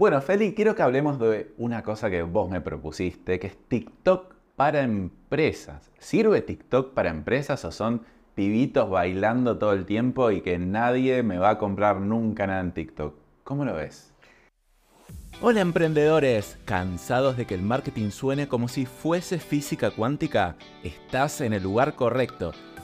Bueno, Feli, quiero que hablemos de una cosa que vos me propusiste, que es TikTok para empresas. ¿Sirve TikTok para empresas o son pibitos bailando todo el tiempo y que nadie me va a comprar nunca nada en TikTok? ¿Cómo lo ves? Hola emprendedores, ¿cansados de que el marketing suene como si fuese física cuántica? Estás en el lugar correcto.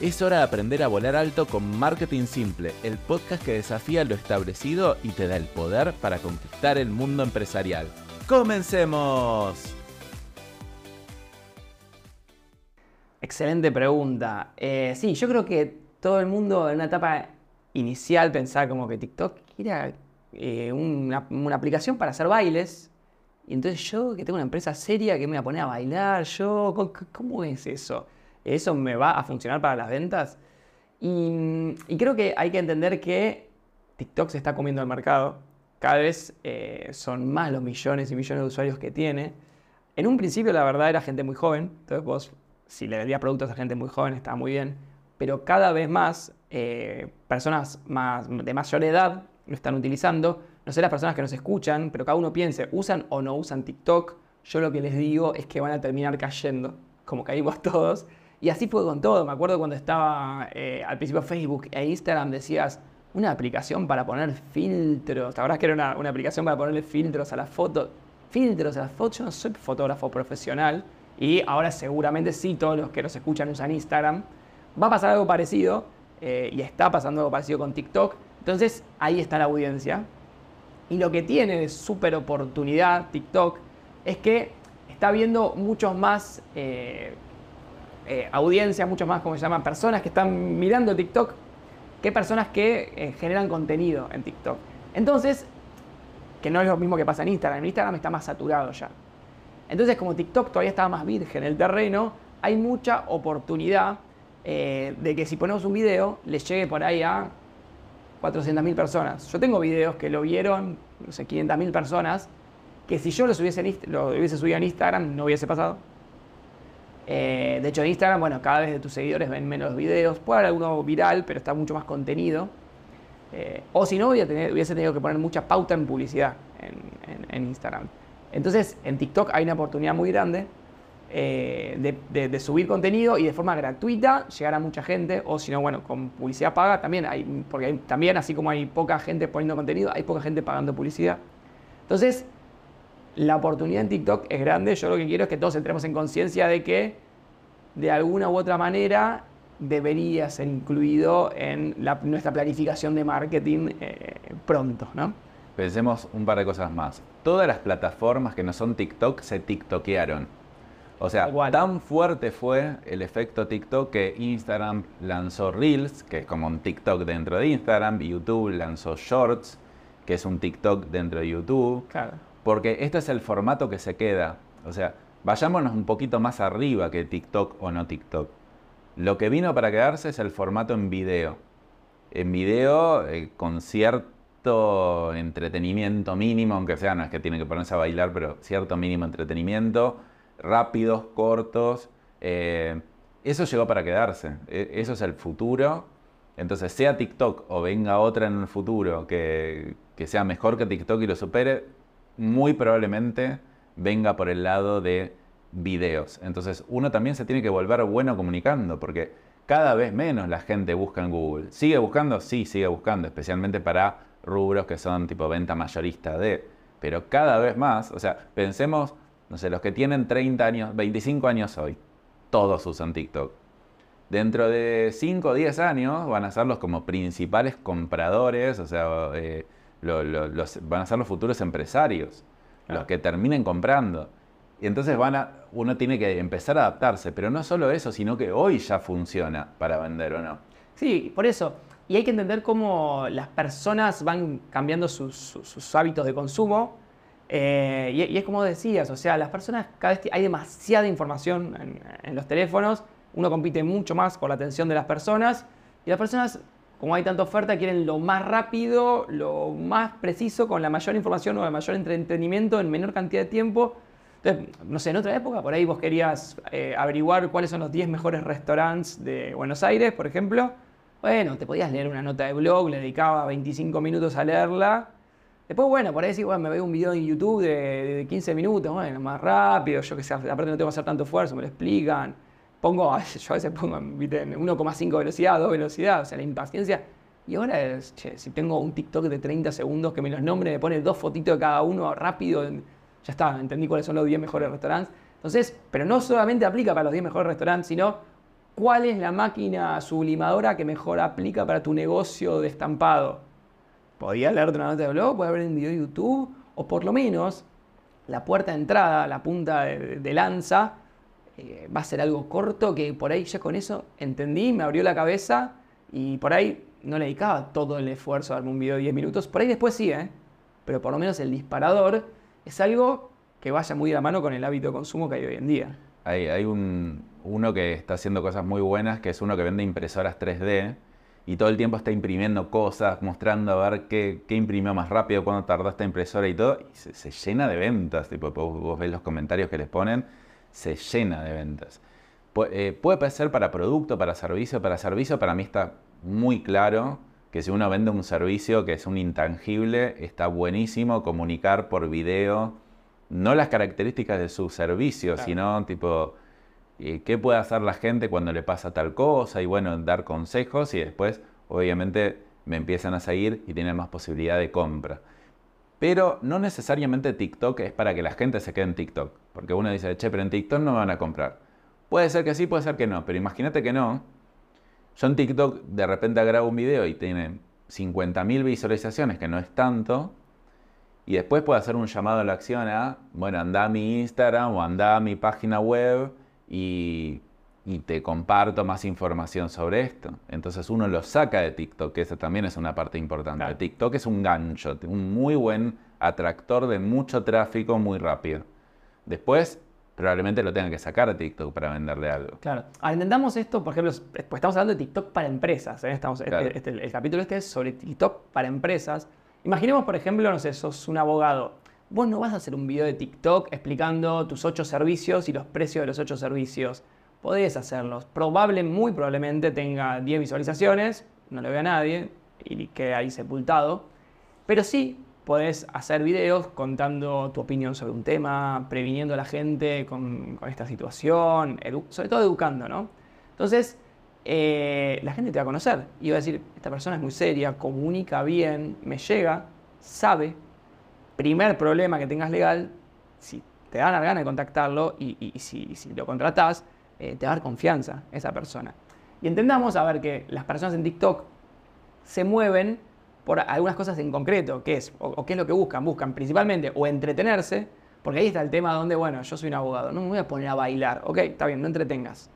Es hora de aprender a volar alto con Marketing Simple, el podcast que desafía lo establecido y te da el poder para conquistar el mundo empresarial. ¡Comencemos! Excelente pregunta. Eh, sí, yo creo que todo el mundo en una etapa inicial pensaba como que TikTok era eh, una, una aplicación para hacer bailes. Y entonces yo, que tengo una empresa seria, que me voy a poner a bailar, yo, ¿cómo- ¿cómo es eso? ¿Eso me va a funcionar para las ventas? Y, creo que hay que entender que TikTok se está comiendo el mercado. Cada vez eh, son más los millones y millones de usuarios que tiene. En un principio, la verdad, era gente muy joven. Entonces, vos, si le vendías productos a gente muy joven, estaba muy bien. Pero cada vez más, eh, personas más, de mayor edad lo están utilizando. No sé las personas que nos escuchan, pero cada uno piense, ¿usan o no usan TikTok? Yo lo que les digo es que van a terminar cayendo, como caímos todos. Y así fue con todo. Me acuerdo cuando estaba eh, al principio Facebook e Instagram, decías, una aplicación para poner filtros. ¿Te acuerdas que era una, una aplicación para ponerle filtros a las fotos? Filtros a las fotos. Yo no soy fotógrafo profesional. Y ahora seguramente sí, todos los que nos escuchan usan Instagram. Va a pasar algo parecido. eh, y está pasando algo parecido con TikTok. Entonces ahí está la audiencia. Y lo que tiene de súper oportunidad TikTok es que está viendo muchos más eh, eh, audiencia, muchos más, como se llama, personas que están mirando TikTok que personas que eh, generan contenido en TikTok. Entonces, que no es lo mismo que pasa en Instagram, en Instagram está más saturado ya. Entonces, como TikTok todavía está más virgen el terreno, hay mucha oportunidad eh, de que si ponemos un video, le llegue por ahí a 400.000 personas. Yo tengo videos que lo vieron, no sé, 500.000 personas, que si yo los hubiese, lo hubiese subido en Instagram no hubiese pasado. Eh, de hecho, en Instagram, bueno, cada vez de tus seguidores ven menos videos. Puede haber alguno viral, pero está mucho más contenido. Eh, o si no, hubiese tenido, que poner mucha pauta en publicidad en, en- Instagram. Entonces, en TikTok hay una oportunidad muy grande eh, de, subir contenido y de forma gratuita llegar a mucha gente. O si no, bueno, con publicidad paga también hay, porque también, así como hay poca gente poniendo contenido, hay poca gente pagando publicidad. Entonces, la oportunidad en TikTok es grande. Yo lo que quiero es que todos entremos en conciencia de que de alguna u otra manera debería ser incluido en la- nuestra planificación de marketing eh, pronto, ¿no? Pensemos un par de cosas más. Todas las plataformas que no son TikTok se TikTokearon. O sea, tan fuerte fue el efecto TikTok que Instagram lanzó Reels, que es como un TikTok dentro de Instagram, YouTube lanzó Shorts, que es un TikTok dentro de YouTube. Claro. Porque este es el formato que se queda. O sea, vayámonos un poquito más arriba que TikTok o no TikTok. Lo que vino para quedarse es el formato en video. En video eh, con cierto entretenimiento mínimo, aunque sea, no es que tiene que ponerse a bailar, pero cierto mínimo entretenimiento, rápidos, cortos. eh, eso llegó para quedarse. E- Eso es el futuro. Entonces, sea TikTok o venga otra en el futuro que sea mejor que TikTok y lo supere, muy probablemente venga por el lado de videos. Entonces, uno también se tiene que volver bueno comunicando, porque cada vez menos la gente busca en Google. ¿Sigue buscando? Sí, sigue buscando, especialmente para rubros que son tipo venta mayorista de. Pero cada vez más, o sea, pensemos, no sé, los que tienen 30 años, 25 años hoy, todos usan TikTok. Dentro de 5 o 10 años van a ser los como principales compradores, o sea, eh, lo- lo- los, van a ser los futuros empresarios, Claro. los que terminen comprando. Y entonces van a, uno tiene que empezar a adaptarse, pero no solo eso, sino que hoy ya funciona para vender o no. Sí, por eso. Y hay que entender cómo las personas van cambiando sus, sus- sus hábitos de consumo. Eh, y, y es como decías, o sea, las personas cada vez hay demasiada información en, en los teléfonos. uno compite mucho más por la atención de las personas y las personas, como hay tanta oferta, quieren lo más rápido, lo más preciso, con la mayor información o el mayor entretenimiento en menor cantidad de tiempo. Entonces, no sé, en otra época por ahí vos querías eh, averiguar cuáles son los 10 mejores restaurantes de Buenos Aires, por ejemplo. Bueno, te podías leer una nota de blog, le dedicaba 25 minutos a leerla. Después, bueno, por ahí sí, bueno, me veo un video en YouTube de, 15 minutos, bueno, más rápido, yo que sé, aparte no tengo que hacer tanto esfuerzo, me lo explican. Pongo, yo a veces pongo en 1,5 velocidad, 2 velocidad, o sea, la impaciencia. Y ahora, si tengo un TikTok de 30 segundos que me los nombre, me pone dos fotitos de cada uno rápido, ya está, entendí cuáles son los 10 mejores restaurantes. Entonces, pero no solamente aplica para los 10 mejores restaurantes, sino cuál es la máquina sublimadora que mejor aplica para tu negocio de estampado. Podía leerte una nota de blog, podía ver un video de YouTube, o por lo menos la puerta de entrada, la punta de, lanza, eh, va a ser algo corto que por ahí ya con eso entendí, me abrió la cabeza y por ahí no le dedicaba todo el esfuerzo a darme un video de 10 minutos. Por ahí después sí, ¿eh? pero por lo menos el disparador es algo que vaya muy de la mano con el hábito de consumo que hay hoy en día. Hay, un, uno que está haciendo cosas muy buenas, que es uno que vende impresoras 3D y todo el tiempo está imprimiendo cosas, mostrando a ver qué, imprimió más rápido, cuándo tardó esta impresora y todo, y se, llena de ventas. Tipo, vos, ves los comentarios que les ponen, se llena de ventas. Eh, puede ser para producto, para servicio. Para servicio, para mí está muy claro que si uno vende un servicio que es un intangible, está buenísimo comunicar por video no las características de su servicio, sino tipo eh, qué puede hacer la gente cuando le pasa tal cosa y bueno, dar consejos y después obviamente me empiezan a seguir y tienen más posibilidad de compra. Pero no necesariamente TikTok es para que la gente se quede en TikTok, porque uno dice, che, pero en TikTok no me van a comprar. Puede ser que sí, puede ser que no, pero imagínate que no. Yo en TikTok de repente grabo un video y tiene 50.000 visualizaciones, que no es tanto, y después puedo hacer un llamado a la acción a, bueno, anda a mi Instagram o anda a mi página web y, te comparto más información sobre esto. Entonces uno lo saca de TikTok, que esa también es una parte importante. TikTok es un gancho, un muy buen atractor de mucho tráfico muy rápido. Después probablemente lo tengan que sacar de TikTok para venderle algo. Claro. Ahora intentamos esto, por ejemplo, pues estamos hablando de TikTok para empresas. ¿eh? Estamos, este, este, el capítulo este es sobre TikTok para empresas. Imaginemos, por ejemplo, no sé, sos un abogado. Vos no vas a hacer un video de TikTok explicando tus ocho servicios y los precios de los ocho servicios. Podés hacerlos. Probable, muy probablemente tenga 10 visualizaciones, no lo vea nadie y quede ahí sepultado. Pero sí podés hacer videos contando tu opinión sobre un tema, previniendo a la gente con, esta situación, sobre todo educando, ¿no? Entonces, eh, la gente te va a conocer y va a decir, esta persona es muy seria, comunica bien, me llega, sabe. Primer problema que tengas legal, si te dan la gana de contactarlo y, si, lo contratás, eh, te va a dar confianza esa persona. Y entendamos a ver que las personas en TikTok se mueven por algunas cosas en concreto, que es, o, qué es lo que buscan, buscan principalmente o entretenerse, porque ahí está el tema donde, bueno, yo soy un abogado, no me voy a poner a bailar, ok, está bien, no entretengas,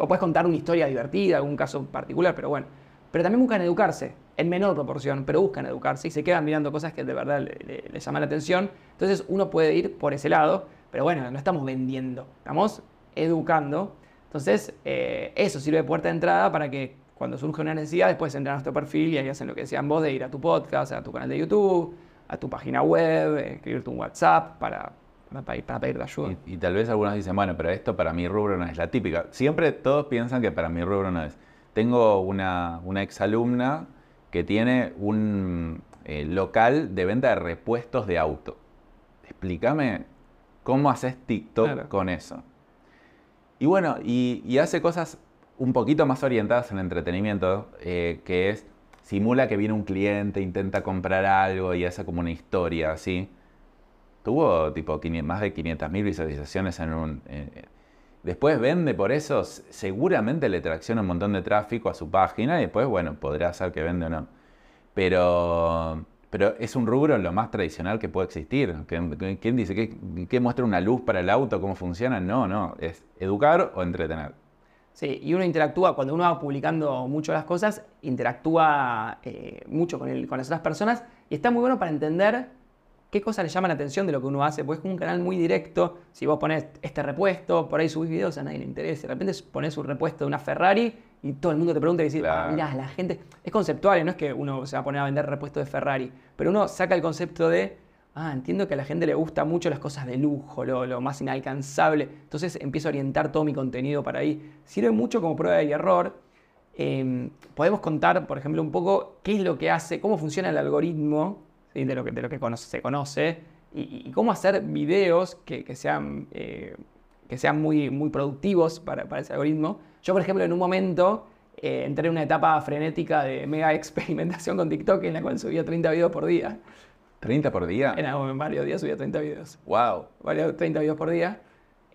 o puedes contar una historia divertida, algún caso particular, pero bueno. Pero también buscan educarse, en menor proporción, pero buscan educarse y se quedan mirando cosas que de verdad les llaman la atención. Entonces uno puede ir por ese lado, pero bueno, no estamos vendiendo, estamos educando. Entonces eh, eso sirve de puerta de entrada para que cuando surge una necesidad, después entran a nuestro perfil y ahí hacen lo que decían vos de ir a tu podcast, a tu canal de YouTube, a tu página web, escribirte un WhatsApp para para, pedir ayuda. Y, tal vez algunos dicen, bueno, pero esto para mi rubro no es la típica. Siempre todos piensan que para mi rubro no es. Tengo una, una exalumna que tiene un eh, local de venta de repuestos de auto. Explícame cómo haces TikTok con eso. Y bueno, y, hace cosas un poquito más orientadas en entretenimiento, eh, que es simula que viene un cliente, intenta comprar algo y hace como una historia así. Tuvo tipo más de 500.000 visualizaciones en un... después vende por eso, seguramente le tracciona un montón de tráfico a su página y después, bueno, podrá ser que vende o no. Pero, pero es un rubro lo más tradicional que puede existir. ¿Quién dice que, muestra una luz para el auto, cómo funciona? No, no, es educar o entretener. Sí, y uno interactúa, cuando uno va publicando mucho las cosas, interactúa eh, mucho con, con las otras personas y está muy bueno para entender qué cosas le llaman la atención de lo que uno hace, porque es un canal muy directo. Si vos pones este repuesto, por ahí subís videos, a nadie le interesa. De repente pones un repuesto de una Ferrari y todo el mundo te pregunta y dice, ah, mirá, la gente. Es conceptual, no es que uno se va a poner a vender repuestos de Ferrari, pero uno saca el concepto de. Ah, entiendo que a la gente le gusta mucho las cosas de lujo, lo, más inalcanzable. Entonces empiezo a orientar todo mi contenido para ahí. Sirve mucho como prueba y error. Em, podemos contar, por ejemplo, un poco qué es lo que hace, cómo funciona el algoritmo de lo que, de lo que se conoce y, cómo hacer videos que, sean, eh, que sean muy, muy productivos para, ese algoritmo. Yo, por ejemplo, en un momento eh, entré en una etapa frenética de mega experimentación con TikTok en la cual subía 30 videos por día. ¿30 por día? En, varios días subía 30 videos. ¡Wow! Varios, 30 videos por día.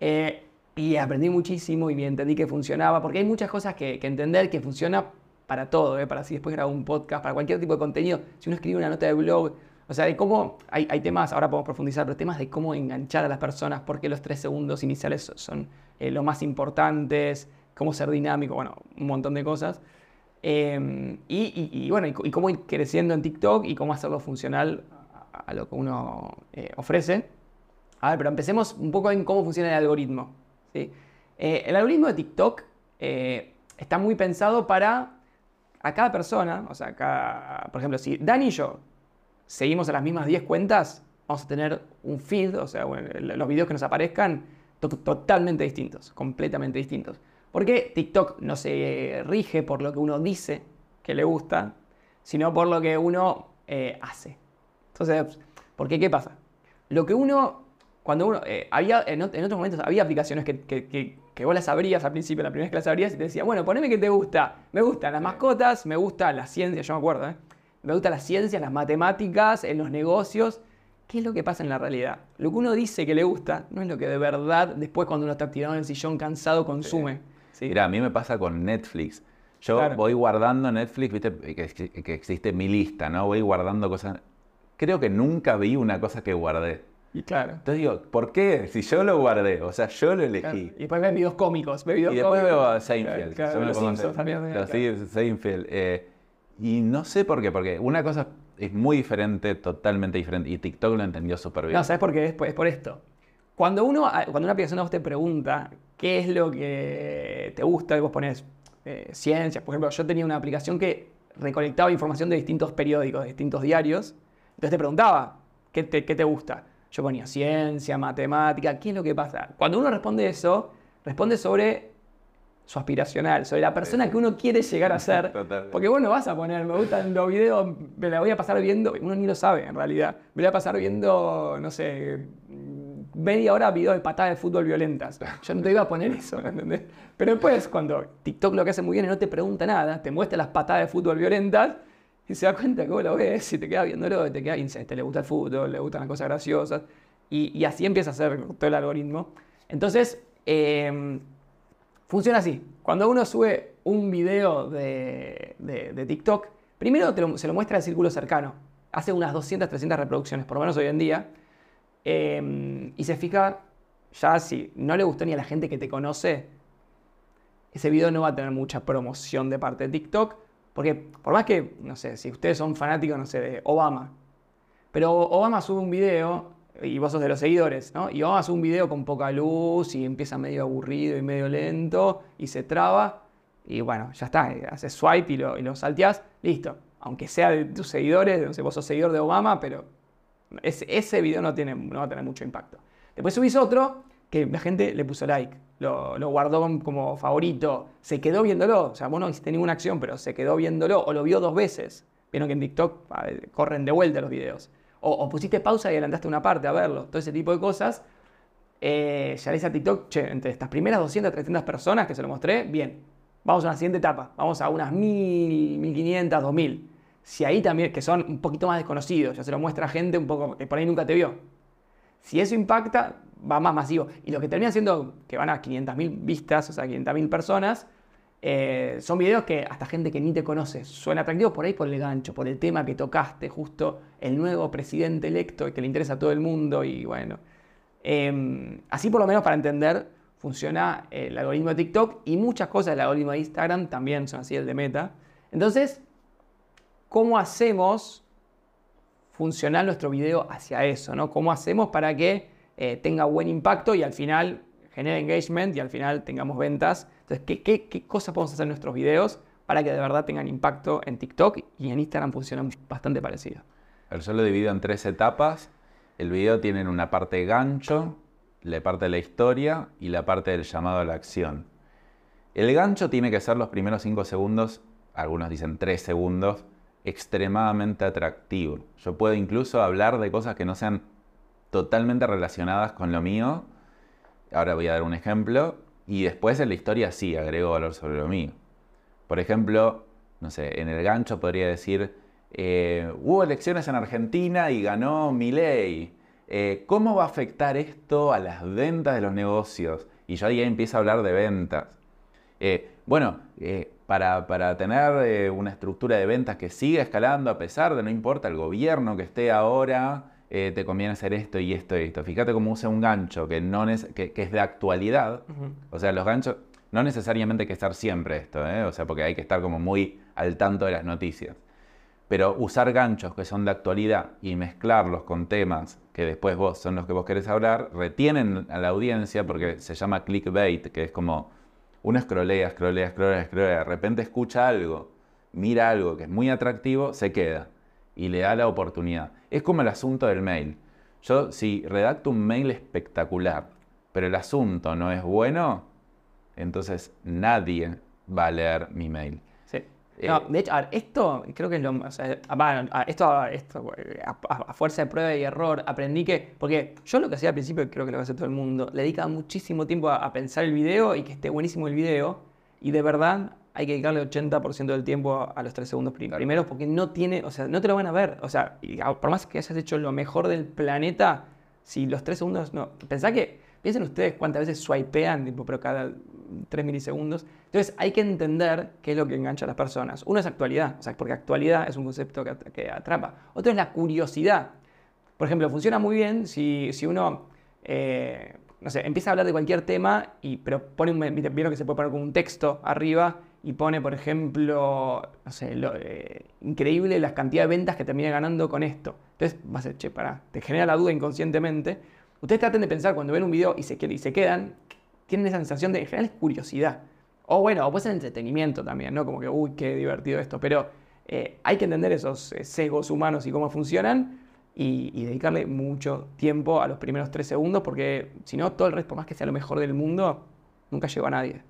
Eh, y aprendí muchísimo y entendí que funcionaba, porque hay muchas cosas que, que entender que funciona para todo, para si después grabo un podcast, para cualquier tipo de contenido. Si uno escribe una nota de blog, o sea, de cómo, hay, temas, ahora podemos profundizar, pero temas de cómo enganchar a las personas, por qué los tres segundos iniciales son eh, lo más importantes, cómo ser dinámico, bueno, un montón de cosas. Em, y, bueno, y, cómo ir creciendo en TikTok y cómo hacerlo funcional a, lo que uno eh, ofrece. A ver, pero empecemos un poco en cómo funciona el algoritmo. ¿sí? Eh, el algoritmo de TikTok está muy pensado para a cada persona, o sea, por ejemplo, si Dani y yo seguimos a las mismas 10 cuentas, vamos a tener un feed, o sea, los videos que nos aparezcan, totalmente distintos, completamente distintos. Porque TikTok no se rige por lo que uno dice que le gusta, sino por lo que uno eh, hace. Entonces, ¿por qué? ¿Qué pasa? Lo que uno, cuando uno, eh, había, en, otros momentos había aplicaciones que, que, vos las abrías al principio, la primera vez que las abrías y te decía, bueno, poneme que te gusta. Me gustan las mascotas, me gusta la ciencia, yo me acuerdo, ¿eh? me gusta la ciencia, las matemáticas, en los negocios. ¿Qué es lo que pasa en la realidad? Lo que uno dice que le gusta no es lo que de verdad después cuando uno está activado en el sillón cansado consume. Mira, a mí me pasa con Netflix. Yo voy guardando Netflix, viste que, existe mi lista, ¿no? Voy guardando cosas. Creo que nunca vi una cosa que guardé. Y claro. Entonces digo, ¿por qué? Si yo lo guardé, o sea, yo lo elegí. Y después ves videos cómicos, videos Y después veo a Seinfeld. Claro, los Simpsons también. Seinfeld. Eh, y no sé por qué, porque una cosa es muy diferente, totalmente diferente, y TikTok lo entendió súper bien. No, ¿sabes por qué? Es por esto. Cuando, uno, cuando una persona te pregunta qué es lo que te gusta, y vos pones eh, ciencias, por ejemplo, yo tenía una aplicación que recolectaba información de distintos periódicos, de distintos diarios, entonces te preguntaba, ¿qué te, qué te gusta? Yo ponía ciencia, matemática, ¿qué es lo que pasa? Cuando uno responde eso, responde sobre su aspiracional, sobre la persona que uno quiere llegar a ser. Porque vos no vas a poner, me gustan los videos, me la voy a pasar viendo, uno ni lo sabe en realidad, me voy a pasar viendo, no sé, media hora videos de patadas de fútbol violentas. Yo no te iba a poner eso, ¿entendés? Pero después, cuando TikTok lo que hace muy bien es no te pregunta nada, te muestra las patadas de fútbol violentas y se da cuenta que lo ves y te quedas viéndolo, te queda te le gusta el fútbol, le gustan las cosas graciosas y, y así empieza a hacer todo el algoritmo. Entonces, eh, Funciona así. Cuando uno sube un video de, TikTok, primero se lo muestra al círculo cercano. Hace unas 200, 300 reproducciones, por lo menos hoy en día. Em, y se fija, ya si no le gustó ni a la gente que te conoce, ese video no va a tener mucha promoción de parte de TikTok. Porque por más que, no sé, si ustedes son fanáticos, no sé, de Obama. Pero Obama sube un video y vos sos de los seguidores, ¿no? Y vamos a hacer un video con poca luz y empieza medio aburrido y medio lento y se traba y bueno, ya está, haces swipe y lo, y lo salteás, listo. Aunque sea de tus seguidores, no sé, vos sos seguidor de Obama, pero ese, ese video no, tiene, no va a tener mucho impacto. Después subís otro que la gente le puso like, lo, guardó como favorito, se quedó viéndolo, o sea, vos no hiciste ninguna acción, pero se quedó viéndolo o lo vio dos veces. Vieron que en TikTok corren de vuelta los videos o, pusiste pausa y adelantaste una parte a verlo, todo ese tipo de cosas. Eh, ya le a TikTok, che, entre estas primeras 200, 300 personas que se lo mostré, bien, vamos a una siguiente etapa, vamos a unas 1000, 1500, 2000. Si ahí también, que son un poquito más desconocidos, ya se lo muestra gente un poco que por ahí nunca te vio. Si eso impacta, va más masivo. Y lo que termina siendo que van a 500.000 vistas, o sea, 500.000 personas, eh, son videos que hasta gente que ni te conoce suena atractivo por ahí por el gancho, por el tema que tocaste, justo el nuevo presidente electo y que le interesa a todo el mundo y bueno. Em, así por lo menos para entender funciona el algoritmo de TikTok y muchas cosas del algoritmo de Instagram también son así, el de Meta. Entonces, ¿cómo hacemos funcional nuestro video hacia eso, ¿no? ¿Cómo hacemos para que eh, tenga buen impacto y al final genere engagement y al final tengamos ventas? Entonces, ¿qué, cosas podemos hacer en nuestros videos para que de verdad tengan impacto en TikTok y en Instagram funcionan bastante parecido? Yo lo divido en tres etapas. El video tiene una parte gancho, la parte de la historia y la parte del llamado a la acción. El gancho tiene que ser los primeros 5 segundos, algunos dicen 3 segundos, extremadamente atractivo. Yo puedo incluso hablar de cosas que no sean totalmente relacionadas con lo mío. Ahora voy a dar un ejemplo. Y después en la historia sí agrego valor sobre lo mío. Por ejemplo, no sé, en el gancho podría decir, eh, hubo elecciones en Argentina y ganó Milei. Eh, ¿Cómo va a afectar esto a las ventas de los negocios? Y yo ahí empiezo a hablar de ventas. Eh, bueno, para, tener una estructura de ventas que siga escalando a pesar de no importa el gobierno que esté ahora, te conviene hacer esto y esto y esto. Fíjate cómo usa un gancho que, no es, que, es de actualidad. O sea, los ganchos, no necesariamente hay que estar siempre esto, o sea, porque hay que estar como muy al tanto de las noticias. Pero usar ganchos que son de actualidad y mezclarlos con temas que después vos son los que vos querés hablar, retienen a la audiencia porque se llama clickbait, que es como uno scrollea, scrollea, scrollea, scrollea, de repente escucha algo, mira algo que es muy atractivo, se queda y le da la oportunidad. Es como el asunto del mail. Yo si redacto un mail espectacular, pero el asunto no es bueno, entonces nadie va a leer mi mail. No, eh, de hecho, a ver, esto creo que es lo. O sea, a, esto, esto a, fuerza de prueba y error, aprendí que. Porque yo lo que hacía al principio, creo que lo hace todo el mundo, le dedicaba muchísimo tiempo a, pensar el video y que esté buenísimo el video. Y de verdad hay que dedicarle 80% del tiempo a, los tres segundos primeros porque no tiene. O sea, no te lo van a ver. O sea, por más que hayas hecho lo mejor del planeta, si los tres segundos no. Pensá que Piensen ustedes cuántas veces swipean, tipo, pero cada 3 milisegundos. Entonces hay que entender qué es lo que engancha a las personas. Uno es actualidad, o sea, porque actualidad es un concepto que, atrapa. Otro es la curiosidad. Por ejemplo, funciona muy bien si, uno, eh, no sé, empieza a hablar de cualquier tema, y, pero pone un, vieron que se puede poner como un texto arriba y pone, por ejemplo, no sé, lo, eh, increíble las cantidades de ventas que termina ganando con esto. Entonces, vas a che, pará, te genera la duda inconscientemente Ustedes traten de pensar cuando ven un video y se, y quedan, tienen esa sensación de, en general, curiosidad. O bueno, o puede ser entretenimiento también, ¿no? Como que, uy, qué divertido esto. Pero eh, hay que entender esos eh, sesgos humanos y cómo funcionan y, dedicarle mucho tiempo a los primeros tres segundos porque si no, todo el resto, por más que sea lo mejor del mundo, nunca llegó a nadie.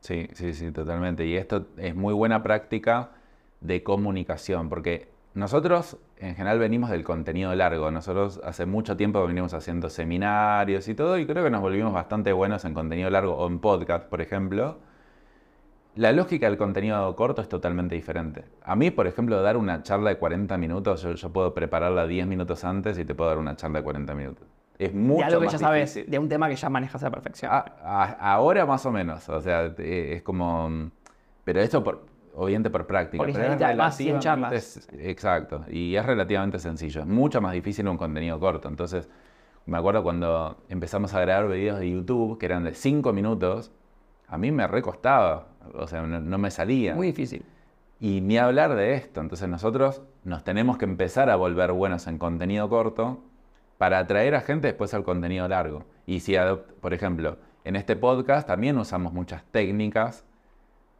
Sí, sí, sí, totalmente. Y esto es muy buena práctica de comunicación porque nosotros en general venimos del contenido largo. Nosotros hace mucho tiempo venimos haciendo seminarios y todo y creo que nos volvimos bastante buenos en contenido largo o en podcast, por ejemplo. La lógica del contenido corto es totalmente diferente. A mí, por ejemplo, dar una charla de 40 minutos, yo, puedo prepararla 10 minutos antes y te puedo dar una charla de 40 minutos. Es mucho de algo que ya sabes, de un tema que ya manejas a la perfección. ahora más o menos, o sea, es como... Pero esto por, obviamente por práctica. Pero más 100 charlas. exacto, y es relativamente sencillo. Es mucho más difícil un contenido corto. Entonces, me acuerdo cuando empezamos a grabar videos de YouTube que eran de 5 minutos, a mí me recostaba, o sea, no, me salía. Muy difícil. Y ni hablar de esto. Entonces nosotros nos tenemos que empezar a volver buenos en contenido corto para atraer a gente después al contenido largo. Y si, por ejemplo, en este podcast también usamos muchas técnicas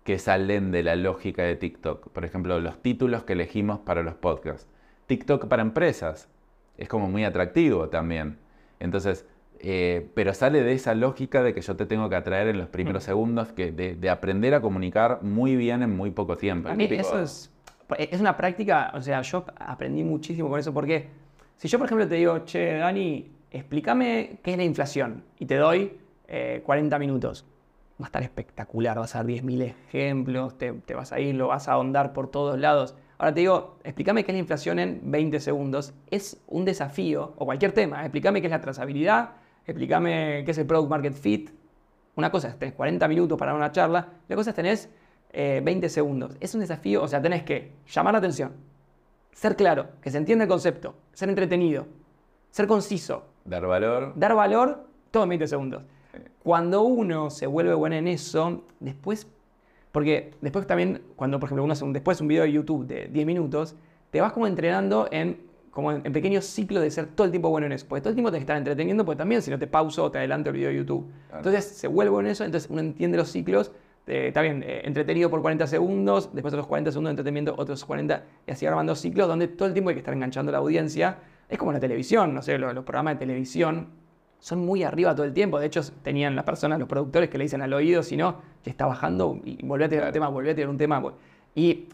que salen de la lógica de TikTok. Por ejemplo, los títulos que elegimos para los podcasts. TikTok para empresas es como muy atractivo también. Entonces, eh, pero sale de esa lógica de que yo te tengo que atraer en los primeros mm. segundos, que de, aprender a comunicar muy bien en muy poco tiempo. A mí eso es, es una práctica, o sea, yo aprendí muchísimo con eso, porque si yo, por ejemplo, te digo, che, Dani, explícame qué es la inflación, y te doy 40 eh, minutos va a estar espectacular, vas a dar 10.000 ejemplos, te, vas a ir, lo vas a ahondar por todos lados. Ahora te digo, explícame qué es la inflación en 20 segundos. Es un desafío, o cualquier tema, ¿eh? explícame qué es la trazabilidad, explícame qué es el Product Market Fit. Una cosa es tenés 40 minutos para una charla, la cosa es tenés 20 eh, segundos. Es un desafío, o sea, tenés que llamar la atención, ser claro, que se entienda el concepto, ser entretenido, ser conciso. Dar valor. Dar valor, todo en 20 segundos. Cuando uno se vuelve bueno en eso, después, porque después también, cuando por ejemplo uno hace un, después un video de YouTube de 10 minutos, te vas como entrenando en como en, pequeños ciclos de ser todo el tiempo bueno en eso. Porque todo el tiempo que estar entreteniendo, porque también si no te pauso o te adelanto el video de YouTube. Entonces se vuelve bueno en eso, entonces uno entiende los ciclos. está bien, eh, entretenido por 40 segundos, después otros 40 segundos de entretenimiento, otros 40, y así armando ciclos donde todo el tiempo hay que estar enganchando a la audiencia. Es como la televisión, no sé, los, los programas de televisión son muy arriba todo el tiempo. De hecho, tenían las personas, los productores que le dicen al oído, si no, ya está bajando y volví a tener un tema, volví a tener un tema. Y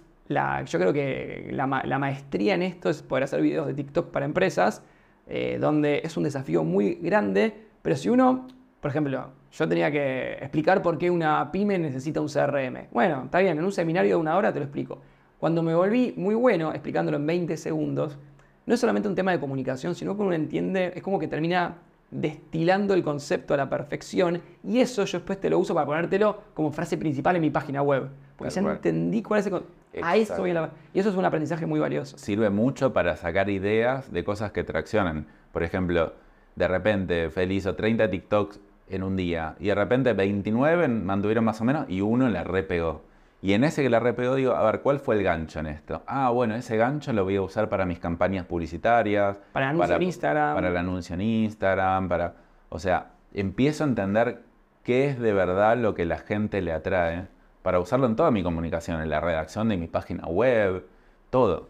yo creo que la, maestría en esto es poder hacer videos de TikTok para empresas, eh, donde es un desafío muy grande, pero si uno, por ejemplo, yo tenía que explicar por qué una pyme necesita un CRM. Bueno, está bien, en un seminario de una hora te lo explico. Cuando me volví muy bueno explicándolo en 20 segundos, no es solamente un tema de comunicación, sino que uno entiende, es como que termina destilando el concepto a la perfección y eso yo después te lo uso para ponértelo como frase principal en mi página web. Porque ya entendí cuál es el a eso Y eso es un aprendizaje muy valioso. Sirve mucho para sacar ideas de cosas que traccionan. Por ejemplo, de repente Feliz hizo 30 TikToks en un día y de repente 29 mantuvieron más o menos y uno la repegó. Y en ese que la repegó digo, a ver, ¿cuál fue el gancho en esto? Ah, bueno, ese gancho lo voy a usar para mis campañas publicitarias. Para el anuncio en Instagram. Para el anuncio en Instagram, para... O sea, empiezo a entender qué es de verdad lo que la gente le atrae para usarlo en toda mi comunicación, en la redacción de mi página web, todo.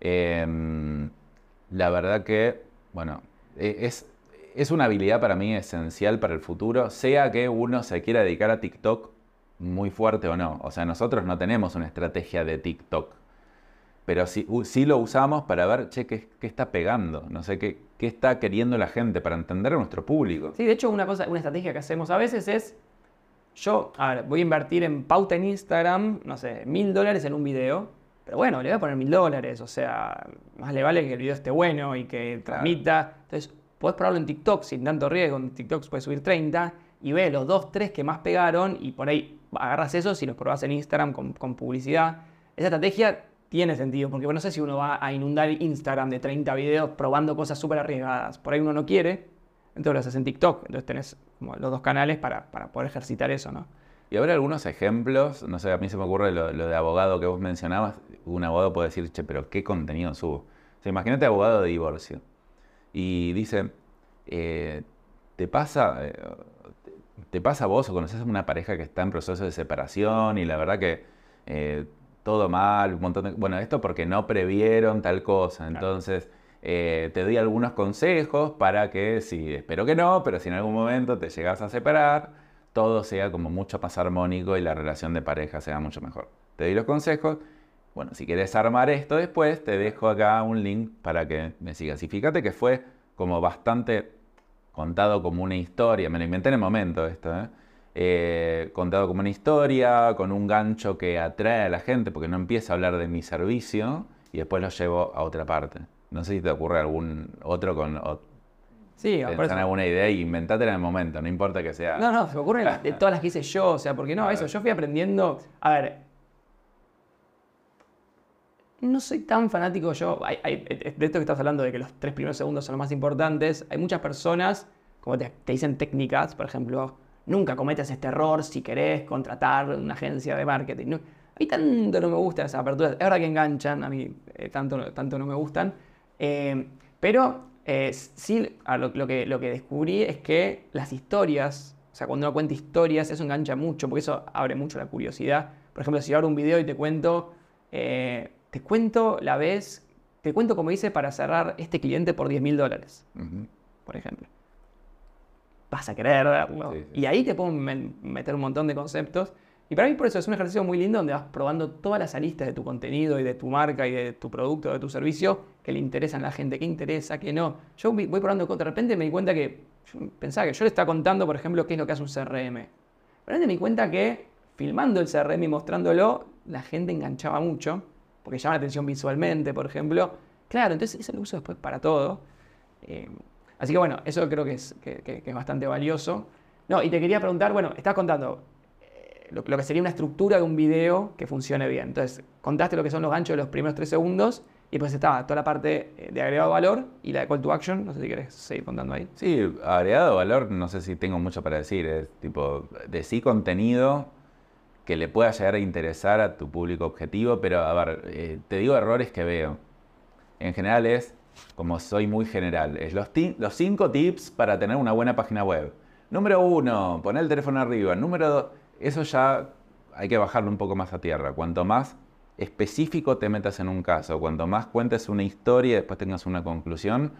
Em, la verdad que, bueno, e, es, es una habilidad para mí esencial para el futuro, sea que uno se quiera dedicar a TikTok muy fuerte o no. O sea, nosotros no tenemos una estrategia de TikTok, pero sí, sí lo usamos para ver, che, ¿qué, qué está pegando? No sé, qué, qué está queriendo la gente para entender a nuestro público. Sí, de hecho, una, cosa, una estrategia que hacemos a veces es yo, a ver, voy a invertir en pauta en Instagram, no sé, mil dólares en un video. Pero bueno, le voy a poner mil dólares. O sea, más le vale que el video esté bueno y que transmita. Entonces, puedes probarlo en TikTok sin tanto riesgo. En TikTok puedes subir 30 y ve los dos, tres que más pegaron y por ahí agarras esos y los probás en Instagram con, publicidad. Esa estrategia tiene sentido, porque no sé si uno va a inundar Instagram de 30 videos probando cosas súper arriesgadas. Por ahí uno no quiere, entonces lo haces en TikTok. Entonces tenés los dos canales para, poder ejercitar eso, ¿no? Y habrá algunos ejemplos, no sé, a mí se me ocurre lo, de abogado que vos mencionabas. Un abogado puede decir, che, pero ¿qué contenido subo? O sea, imagínate abogado de divorcio. Y dice, eh, ¿te pasa, eh, te pasa a vos o conoces a una pareja que está en proceso de separación y la verdad que eh, todo mal, un montón de... Bueno, esto porque no previeron tal cosa. Entonces... Eh, te doy algunos consejos para que, si, espero que no, pero si en algún momento te llegas a separar, todo sea como mucho más armónico y la relación de pareja sea mucho mejor. Te doy los consejos. Bueno, si quieres armar esto después, te dejo acá un link para que me sigas. Y fíjate que fue como bastante contado como una historia, me lo inventé en el momento esto, ¿eh? Eh, contado como una historia, con un gancho que atrae a la gente, porque no empieza a hablar de mi servicio y después lo llevo a otra parte. No sé si te ocurre algún otro con... sí, pensar alguna idea y inventátela en el momento, no importa que sea... No, no, se me ocurren de todas las que hice yo, o sea, porque no, eso, yo fui aprendiendo... A ver, no soy tan fanático yo, de esto que estás hablando de que los tres primeros segundos son los más importantes, hay muchas personas, como te, dicen técnicas, por ejemplo, nunca cometas este error si querés contratar una agencia de marketing. a mí tanto no me gustan esas aperturas, es verdad que enganchan, a mí eh, tanto, tanto no me gustan, eh, pero eh, sí, lo, que, lo que descubrí es que las historias, o sea, cuando uno cuenta historias, eso engancha mucho, porque eso abre mucho la curiosidad. Por ejemplo, si abro un video y te cuento, te cuento la vez, te cuento como hice para cerrar este cliente por 10 mil dólares, por ejemplo. Vas a querer verlo. Y ahí te puedo meter un montón de conceptos y para mí por eso es un ejercicio muy lindo donde vas probando todas las aristas de tu contenido y de tu marca y de tu producto, de tu servicio que le interesan a la gente, que interesa, que no. Yo voy probando, de repente me di cuenta que, pensaba que yo le estaba contando, por ejemplo, qué es lo que hace un CRM. De repente me di cuenta que filmando el CRM y mostrándolo, la gente enganchaba mucho, porque llama la atención visualmente, por ejemplo. Claro, entonces eso lo uso después para todo. Eh, así que bueno, eso creo que es, que es bastante valioso. No, y te quería preguntar, bueno, estás contando lo, que sería una estructura de un video que funcione bien. Entonces, contaste lo que son los ganchos de los primeros tres segundos y pues estaba toda la parte eh, de agregado valor y la de call to action. No sé si querés seguir contando ahí. Sí, agregado valor, no sé si tengo mucho para decir. Es tipo, de sí contenido que le pueda llegar a interesar a tu público objetivo, pero a ver, eh, te digo errores que veo. En general es como soy muy general, es los, los cinco tips para tener una buena página web. Número uno, poner el teléfono arriba. Número dos, eso ya hay que bajarlo un poco más a tierra. Cuanto más específico te metas en un caso, cuanto más cuentes una historia y después tengas una conclusión,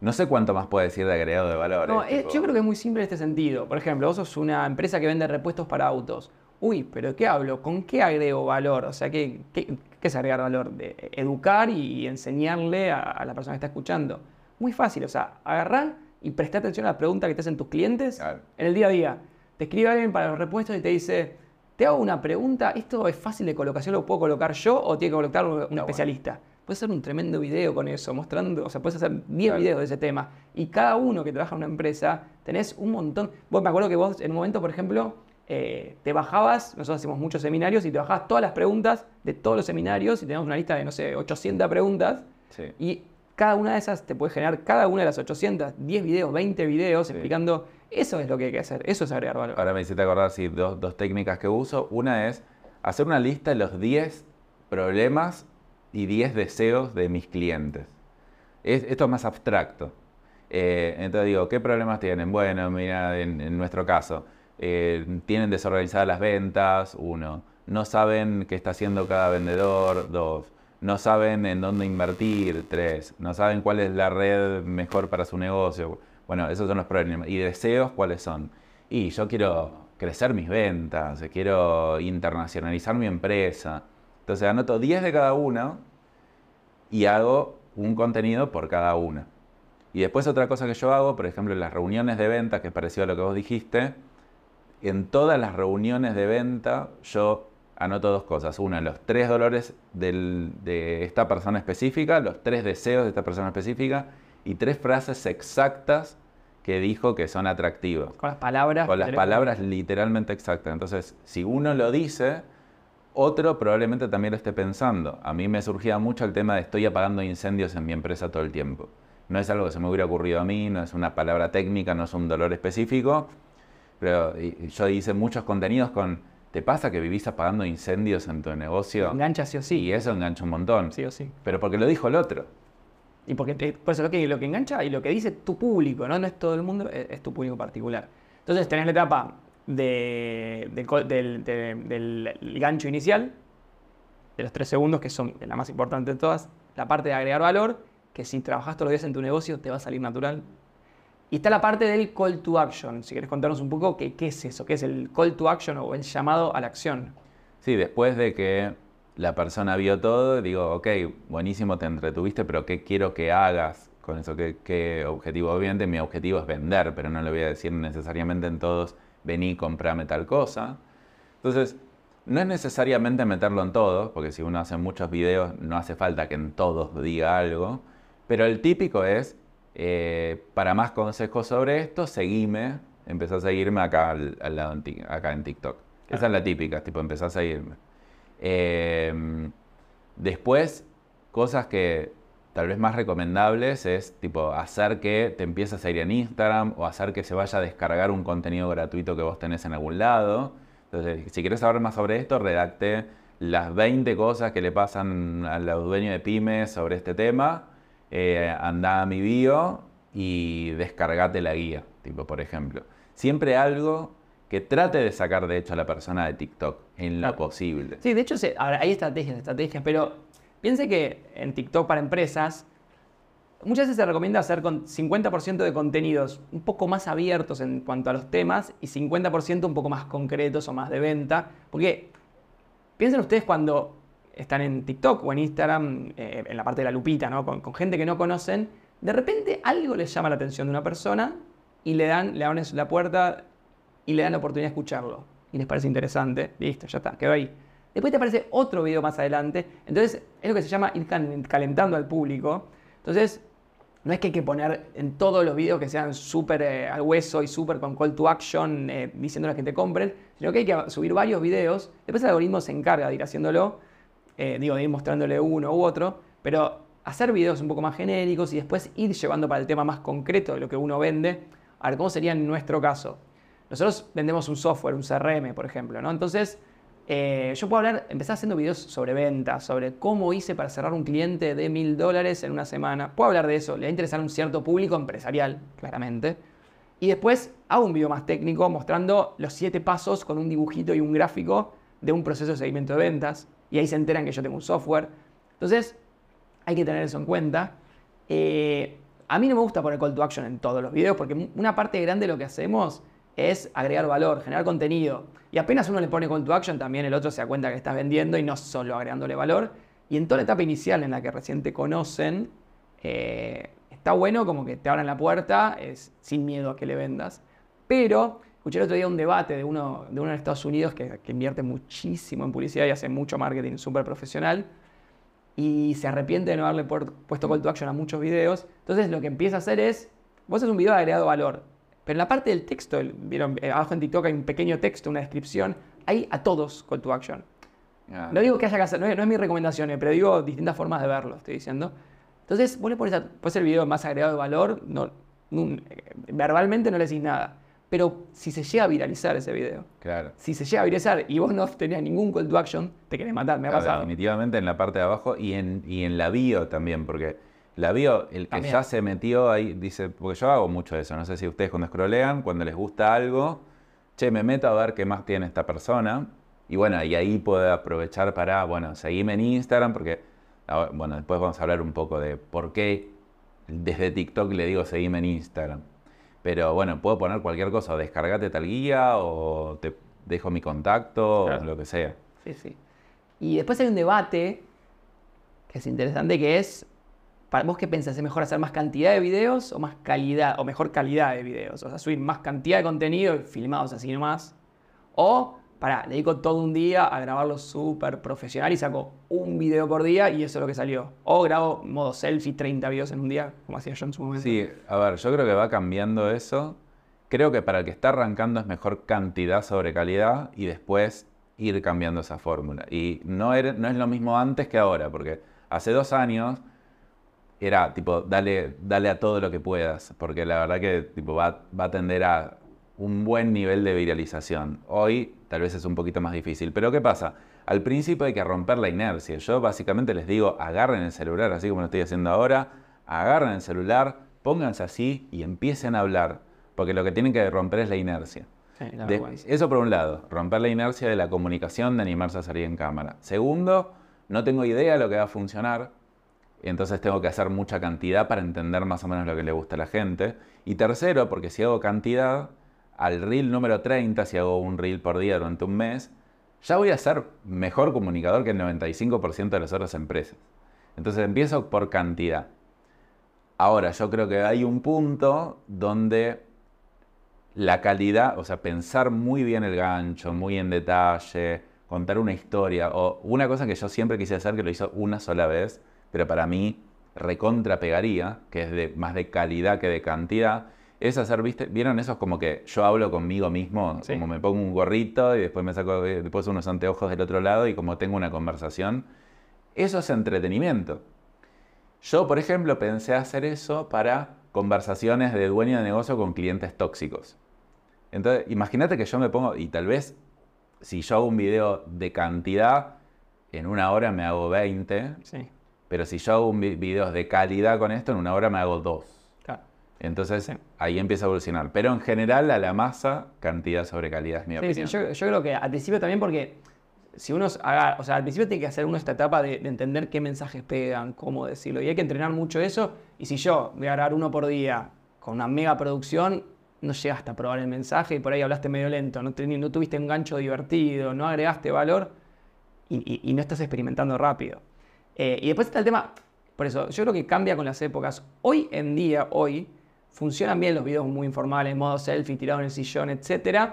no sé cuánto más puede decir de agregado de valor. No, yo creo que es muy simple en este sentido. Por ejemplo, vos sos una empresa que vende repuestos para autos. Uy, pero ¿qué hablo? ¿Con qué agrego valor? O sea, ¿qué, qué, es agregar valor? De educar y enseñarle a, la persona que está escuchando. Muy fácil, o sea, agarrar y prestar atención a la pregunta que te hacen tus clientes en el día a día. Te escribe alguien para los repuestos y te dice, te hago una pregunta, ¿esto es fácil de colocación? ¿Lo puedo colocar yo o tiene que colocar un especialista? Puedes hacer un tremendo video con eso, mostrando, o sea, puedes hacer 10 videos de ese tema. Y cada uno que trabaja en una empresa, tenés un montón. Vos me acuerdo que vos en un momento, por ejemplo, eh, te bajabas, nosotros hacemos muchos seminarios, y te bajabas todas las preguntas de todos los seminarios y tenemos una lista de, no sé, 800 preguntas. Y cada una de esas te puede generar, cada una de las 800, 10 videos, 20 videos explicando, eso es lo que hay que hacer, eso es agregar valor. Ahora me hiciste acordar, sí, dos, dos técnicas que uso. Una es hacer una lista de los 10 problemas y 10 deseos de mis clientes. esto es más abstracto. Eh, entonces digo, ¿qué problemas tienen? Bueno, mira, en, nuestro caso, eh, tienen desorganizadas las ventas, uno. No saben qué está haciendo cada vendedor, dos. No saben en dónde invertir, tres. No saben cuál es la red mejor para su negocio. Bueno, esos son los problemas. ¿Y deseos cuáles son? Y yo quiero crecer mis ventas, quiero internacionalizar mi empresa. Entonces anoto 10 de cada una y hago un contenido por cada una. Y después otra cosa que yo hago, por ejemplo, en las reuniones de venta, que es parecido a lo que vos dijiste, en todas las reuniones de venta yo anoto dos cosas. Una, los tres dolores de esta persona específica, los tres deseos de esta persona específica y tres frases exactas que dijo que son atractivas. Con las palabras. Con las palabras literalmente exactas. Entonces, si uno lo dice, otro probablemente también lo esté pensando. A mí me surgía mucho el tema de estoy apagando incendios en mi empresa todo el tiempo. No es algo que se me hubiera ocurrido a mí, no es una palabra técnica, no es un dolor específico, pero yo hice muchos contenidos con, ¿te pasa que vivís apagando incendios en tu negocio? Engancha sí o sí. Y eso engancha un montón. Sí o sí. Pero porque lo dijo el otro. Y porque te, por eso lo que, lo que engancha y lo que dice tu público, ¿no? No es todo el mundo, es tu público particular. Entonces tenés la etapa del, gancho inicial, de los tres segundos, que son la más importante de todas, la parte de agregar valor, que si trabajas todos los días en tu negocio te va a salir natural. Y está la parte del call to action. Si quieres contarnos un poco qué, es eso, qué es el call to action o el llamado a la acción. Sí, después de que la persona vio todo, digo, ok, buenísimo, te entretuviste, pero ¿qué quiero que hagas con eso? ¿Qué, objetivo? Obviamente mi objetivo es vender, pero no le voy a decir necesariamente en todos vení, comprame tal cosa. Entonces, no es necesariamente meterlo en todo, porque si uno hace muchos videos no hace falta que en todos diga algo, pero el típico es, eh, para más consejos sobre esto, seguime, empezá a seguirme acá, al, lado en, acá en TikTok. Esa es la típica, tipo, empezá a seguirme. Eh, después, cosas que tal vez más recomendables es tipo hacer que te empieces a ir en Instagram o hacer que se vaya a descargar un contenido gratuito que vos tenés en algún lado. Entonces, si quieres saber más sobre esto, redacte las 20 cosas que le pasan a los dueños de pymes sobre este tema. Eh, anda a mi bio y descargate la guía, tipo por ejemplo. Siempre algo que trate de sacar de hecho a la persona de TikTok en lo posible. Sí, de hecho hay estrategias, estrategias, pero Piense que en TikTok para empresas muchas veces se recomienda hacer con 50% de contenidos un poco más abiertos en cuanto a los temas y 50% un poco más concretos o más de venta. Porque piensen ustedes cuando están en TikTok o en Instagram, eh, en la parte de la lupita, ¿no? con, gente que no conocen, de repente algo les llama la atención de una persona y le dan, le abren la puerta y le dan la oportunidad de escucharlo. Y les parece interesante, listo, ya está, quedó ahí. Después te aparece otro video más adelante. Entonces, es lo que se llama ir calentando al público. Entonces, no es que hay que poner en todos los videos que sean súper eh, al hueso y súper con call to action, eh, diciendo a que te compren, sino que hay que subir varios videos. Después el algoritmo se encarga de ir haciéndolo, eh, digo, ir mostrándole uno u otro, pero hacer videos un poco más genéricos y después ir llevando para el tema más concreto de lo que uno vende. A ver, ¿cómo sería en nuestro caso? Nosotros vendemos un software, un CRM, por ejemplo, ¿no? Entonces, Eh, yo puedo hablar, empezar haciendo videos sobre ventas, sobre cómo hice para cerrar un cliente de mil dólares en una semana. Puedo hablar de eso, le va a interesar a un cierto público empresarial, claramente. Y después hago un video más técnico mostrando los siete pasos con un dibujito y un gráfico de un proceso de seguimiento de ventas. Y ahí se enteran que yo tengo un software. Entonces, hay que tener eso en cuenta. Eh, a mí no me gusta poner call to action en todos los videos porque una parte grande de lo que hacemos es agregar valor, generar contenido. Y apenas uno le pone call to action, también el otro se da cuenta que estás vendiendo y no solo agregándole valor. Y en toda la etapa inicial en la que recién te conocen, eh, está bueno como que te abran la puerta es, sin miedo a que le vendas. Pero escuché el otro día un debate de uno de, uno de Estados Unidos que, que invierte muchísimo en publicidad y hace mucho marketing súper profesional y se arrepiente de no haberle puesto call to action a muchos videos. Entonces lo que empieza a hacer es, vos haces un video de agregado valor, pero en la parte del texto, vieron, eh, abajo en TikTok hay un pequeño texto, una descripción, hay a todos call to action. Ah. No digo que haya que hacer, no es, mi recomendación, eh, pero digo distintas formas de verlo, estoy diciendo. Entonces, vos le pones, a, el video más agregado de valor, no, verbalmente no le decís nada. Pero si se llega a viralizar ese video, claro. si se llega a viralizar y vos no tenías ningún call to action, te querés matar, me ha pasado. Definitivamente en la parte de abajo y en, y en la bio también, porque la bio, el que ya se metió ahí, dice, porque yo hago mucho eso, no sé si ustedes cuando scrollean, cuando les gusta algo, che, me meto a ver qué más tiene esta persona. Y bueno, y ahí puedo aprovechar para, bueno, seguirme en Instagram, porque, bueno, después vamos a hablar un poco de por qué desde TikTok le digo seguime en Instagram. Pero bueno, puedo poner cualquier cosa, o descargate tal guía, o te dejo mi contacto, o lo que sea. Sí, sí. Y después hay un debate que es interesante, que es, para vos qué pensás, ¿es mejor hacer más cantidad de videos o más calidad, o mejor calidad de videos? O sea, subir más cantidad de contenido filmados así nomás. O para, dedico todo un día a grabarlo súper profesional y saco un video por día y eso es lo que salió. O grabo modo selfie 30 videos en un día, como hacía yo en su momento. Sí, a ver, yo creo que va cambiando eso. Creo que para el que está arrancando es mejor cantidad sobre calidad y después ir cambiando esa fórmula. Y no, no es lo mismo antes que ahora, porque hace dos años era tipo, dale, dale a todo lo que puedas, porque la verdad que tipo, va, va a tender a un buen nivel de viralización. Hoy tal vez es un poquito más difícil. Pero ¿qué pasa? Al principio hay que romper la inercia. Yo básicamente les digo, agarren el celular, así como lo estoy haciendo ahora, agarren el celular, pónganse así y empiecen a hablar. Porque lo que tienen que romper es la inercia. eso por un lado, romper la inercia de la comunicación, de animarse a salir en cámara. Segundo, no tengo idea de lo que va a funcionar, entonces tengo que hacer mucha cantidad para entender más o menos lo que le gusta a la gente. Y tercero, porque si hago cantidad, al reel número 30, si hago un reel por día durante un mes, ya voy a ser mejor comunicador que el 95% de las otras empresas. Entonces empiezo por cantidad. Ahora, yo creo que hay un punto donde la calidad, o sea, pensar muy bien el gancho, muy en detalle, contar una historia, o una cosa que yo siempre quise hacer, que lo hizo una sola vez, pero para mí recontra pegaría, que es más de calidad que de cantidad, es hacer, ¿viste? ¿Vieron esos como que yo hablo conmigo mismo? Como me pongo un gorrito y después me saco eh, después unos anteojos del otro lado y como tengo una conversación. Eso es entretenimiento. Yo, por ejemplo, pensé hacer eso para conversaciones de dueño de negocio con clientes tóxicos. Entonces, imagínate que yo me pongo, y tal vez si yo hago un video de cantidad, en una hora me hago 20. Sí. Pero si yo hago un video de calidad con esto, en una hora me hago 2. Entonces ahí empieza a evolucionar. Pero en general a la masa, cantidad sobre calidad es mi opinión. Sí, yo, yo, creo que al principio también porque si uno haga, o sea, al principio tiene que hacer uno esta etapa de, entender qué mensajes pegan, cómo decirlo. Y hay que entrenar mucho eso. Y si yo voy a grabar uno por día con una mega producción, no llegaste a probar el mensaje y por ahí hablaste medio lento, no, no tuviste un gancho divertido, no agregaste valor y, no estás experimentando rápido. Eh, y después está el tema, por eso, yo creo que cambia con las épocas. Hoy en día, hoy, funcionan bien los videos muy informales, modo selfie, tirado en el sillón, etc.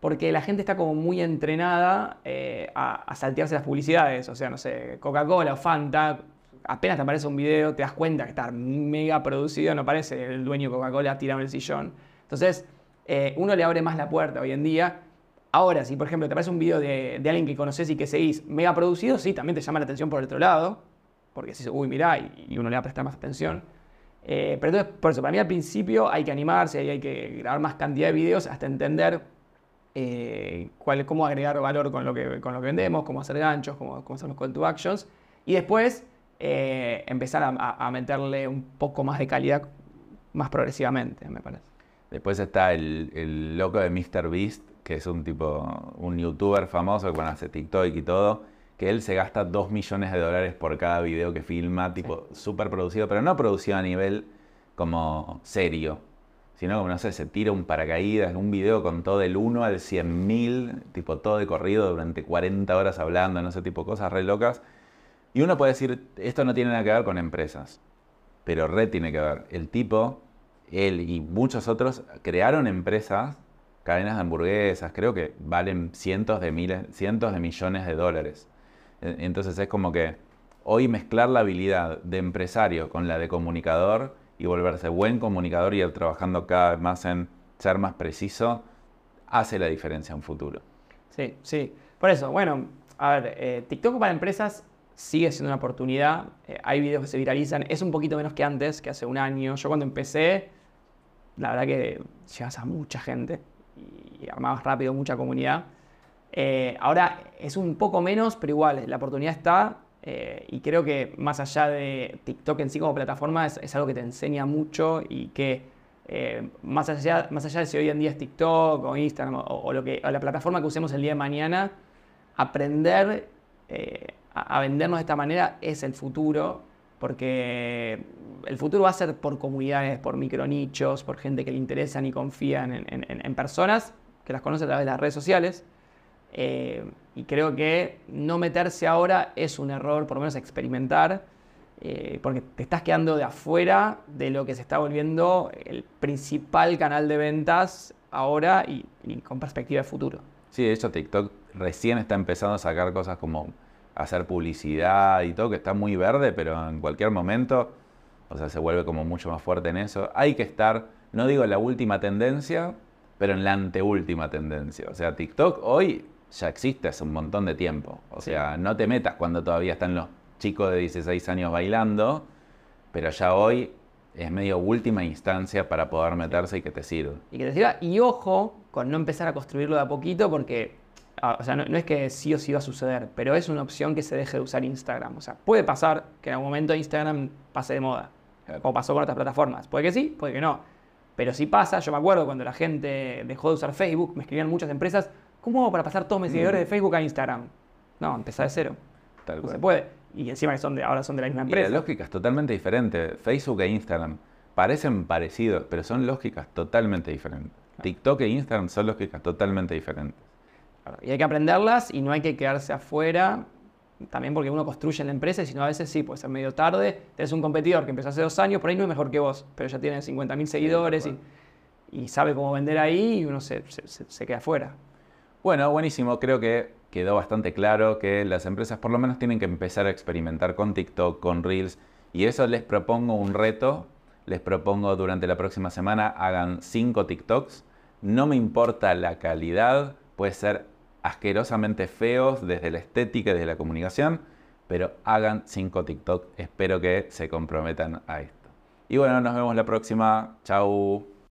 Porque la gente está como muy entrenada eh, a, saltearse las publicidades. O sea, no sé, Coca-Cola o Fanta, apenas te aparece un video, te das cuenta que está mega producido, no aparece el dueño de Coca-Cola tirado en el sillón. Entonces, eh, uno le abre más la puerta hoy en día. Ahora, si por ejemplo te aparece un video de, alguien que conoces y que seguís mega producido, sí, también te llama la atención por el otro lado. Porque si uy, mirá, y, y uno le va a prestar más atención. Eh, pero entonces, por eso, para mí al principio hay que animarse, hay que grabar más cantidad de videos hasta entender eh, cuál, cómo agregar valor con lo, que, con lo que vendemos, cómo hacer ganchos, cómo, cómo hacer los call to actions. Y después eh, empezar a, meterle un poco más de calidad más progresivamente, me parece. Después está el, loco de MrBeast, que es un tipo, un youtuber famoso que hace TikTok y todo que él se gasta 2 millones de dólares por cada video que filma, tipo súper producido, pero no producido a nivel como serio, sino como, no sé, se tira un paracaídas, un video con todo el 1 al 100 mil, tipo todo de corrido durante 40 horas hablando, no sé, tipo cosas re locas. Y uno puede decir, esto no tiene nada que ver con empresas, pero re tiene que ver. El tipo, él y muchos otros crearon empresas, cadenas de hamburguesas, creo que valen cientos de miles, cientos de millones de dólares. Entonces es como que hoy mezclar la habilidad de empresario con la de comunicador y volverse buen comunicador y ir trabajando cada vez más en ser más preciso, hace la diferencia en futuro. Sí, sí. Por eso, bueno, a ver, eh, TikTok para empresas sigue siendo una oportunidad. Eh, hay videos que se viralizan. Es un poquito menos que antes, que hace un año. Yo cuando empecé, la verdad que llegas a mucha gente y armabas rápido mucha comunidad. Eh, ahora es un poco menos, pero igual, la oportunidad está. Eh, y creo que más allá de TikTok en sí como plataforma, es, algo que te enseña mucho y que eh, más, allá, más allá de si hoy en día es TikTok o Instagram o, lo que, la plataforma que usemos el día de mañana, aprender a, vendernos de esta manera es el futuro porque el futuro va a ser por comunidades, por micronichos, por gente que le interesan y confían en personas que las conoce a través de las redes sociales. Eh, y creo que no meterse ahora es un error, por lo menos experimentar, eh, porque te estás quedando de afuera de lo que se está volviendo el principal canal de ventas ahora y, con perspectiva de futuro. Sí, de hecho TikTok recién está empezando a sacar cosas como hacer publicidad y todo, que está muy verde, pero en cualquier momento, o sea, se vuelve como mucho más fuerte en eso. Hay que estar, no digo en la última tendencia, pero en la anteúltima tendencia. O sea, TikTok hoy ya existe hace un montón de tiempo. O sea, no te metas cuando todavía están los chicos de 16 años bailando, pero ya hoy es medio última instancia para poder meterse y que te sirva. Y que te sirva. Y ojo con no empezar a construirlo de a poquito porque, ah, o sea, no, es que sí o sí va a suceder, pero es una opción que se deje de usar Instagram. O sea, puede pasar que en algún momento Instagram pase de moda, como pasó con otras plataformas. Puede que sí, puede que no. Pero si pasa, yo me acuerdo cuando la gente dejó de usar Facebook, me escribían muchas empresas, ¿Cómo hago para pasar todos mis seguidores de mm. Facebook a Instagram? No, empezar de cero. Tal no se puede. Y encima que son de, ahora son de la misma empresa. la lógica es totalmente diferente. Facebook e Instagram parecen parecidos, pero son lógicas totalmente diferentes. TikTok e Instagram son lógicas totalmente diferentes. Y hay que aprenderlas y no hay que quedarse afuera, también porque uno construye la empresa y si no a veces sí, puede ser medio tarde. Tienes un competidor que empezó hace dos años, por ahí no es mejor que vos, pero ya tiene 50.000 seguidores y, sabe cómo vender ahí y uno se, se queda afuera. Bueno, buenísimo. Creo que quedó bastante claro que las empresas por lo menos tienen que empezar a experimentar con TikTok, con Reels. Y eso les propongo un reto. Les propongo durante la próxima semana hagan 5 TikToks. No me importa la calidad. Puede ser asquerosamente feos desde la estética y desde la comunicación. Pero hagan 5 TikTok. Espero que se comprometan a esto. Y bueno, nos vemos la próxima. Chau.